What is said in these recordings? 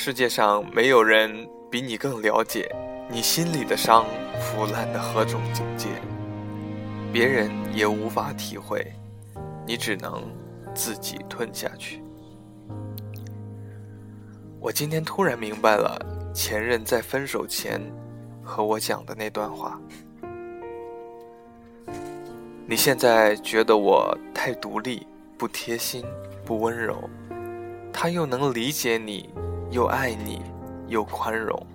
世界上没有人比你更了解你心里的伤腐烂的何种境界，别人也无法体会，你只能自己吞下去。我今天突然明白了前任在分手前和我讲的那段话。你现在觉得我太独立、不贴心、不温柔，他又能理解你，又爱你，又宽容。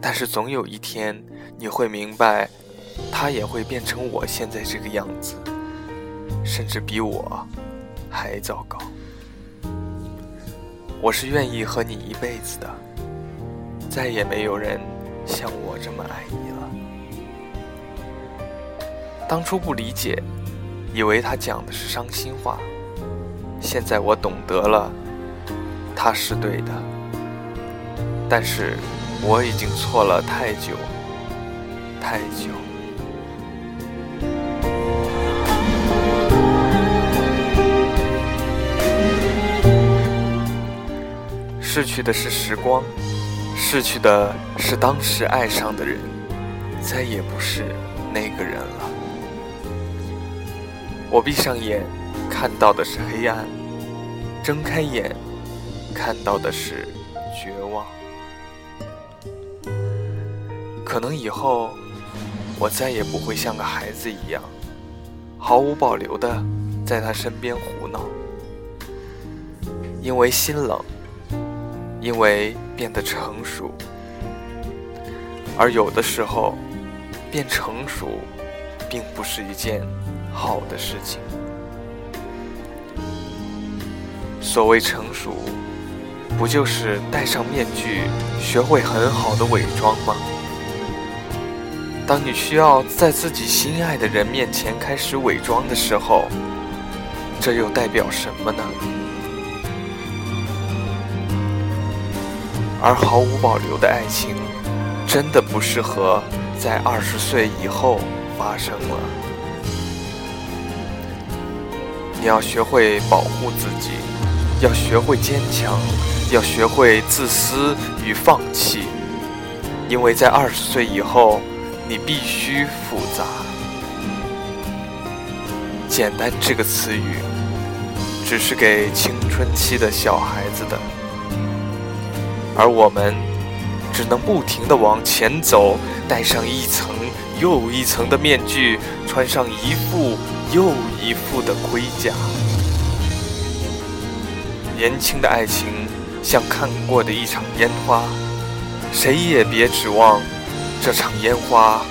但是总有一天你会明白，他也会变成我现在这个样子，甚至比我还糟糕。我是愿意和你一辈子的，再也没有人像我这么爱你了。当初不理解，以为他讲的是伤心话。现在我懂得了，他是对的。但是我已经错了太久，太久。逝去的是时光，逝去的是当时爱上的人，再也不是那个人了。我闭上眼，看到的是黑暗；睁开眼，看到的是绝望。可能以后，我再也不会像个孩子一样，毫无保留的在他身边胡闹，因为心冷，因为变得成熟。而有的时候，变成熟，并不是一件。好的事情。所谓成熟，不就是戴上面具，学会很好的伪装吗？当你需要在自己心爱的人面前开始伪装的时候，这又代表什么呢？而毫无保留的爱情，真的不适合在二十岁以后发生了。你要学会保护自己，要学会坚强，要学会自私与放弃，因为在二十岁以后，你必须复杂。简单这个词语，只是给青春期的小孩子的，而我们只能不停地往前走，戴上一层又一层的面具，穿上一副。又一副的盔甲，年轻的爱情像看过的一场烟花，谁也别指望这场烟花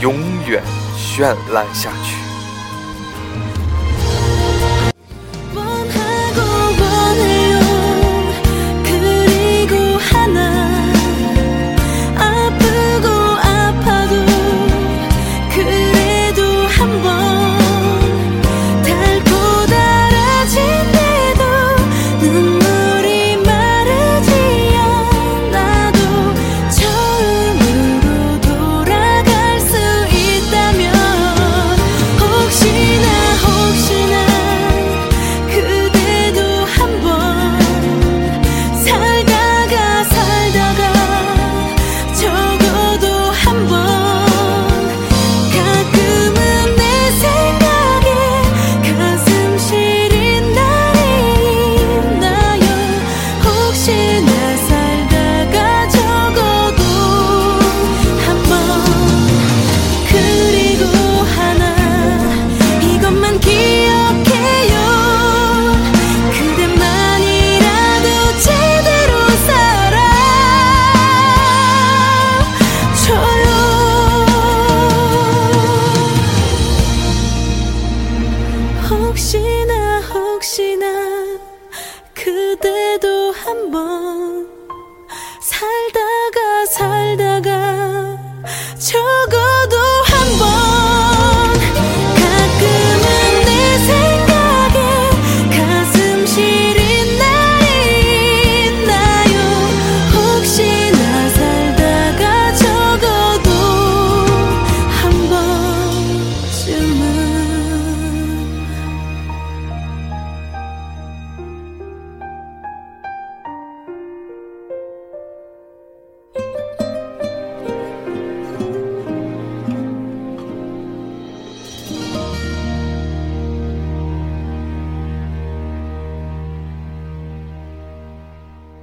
永远绚烂下去。existir.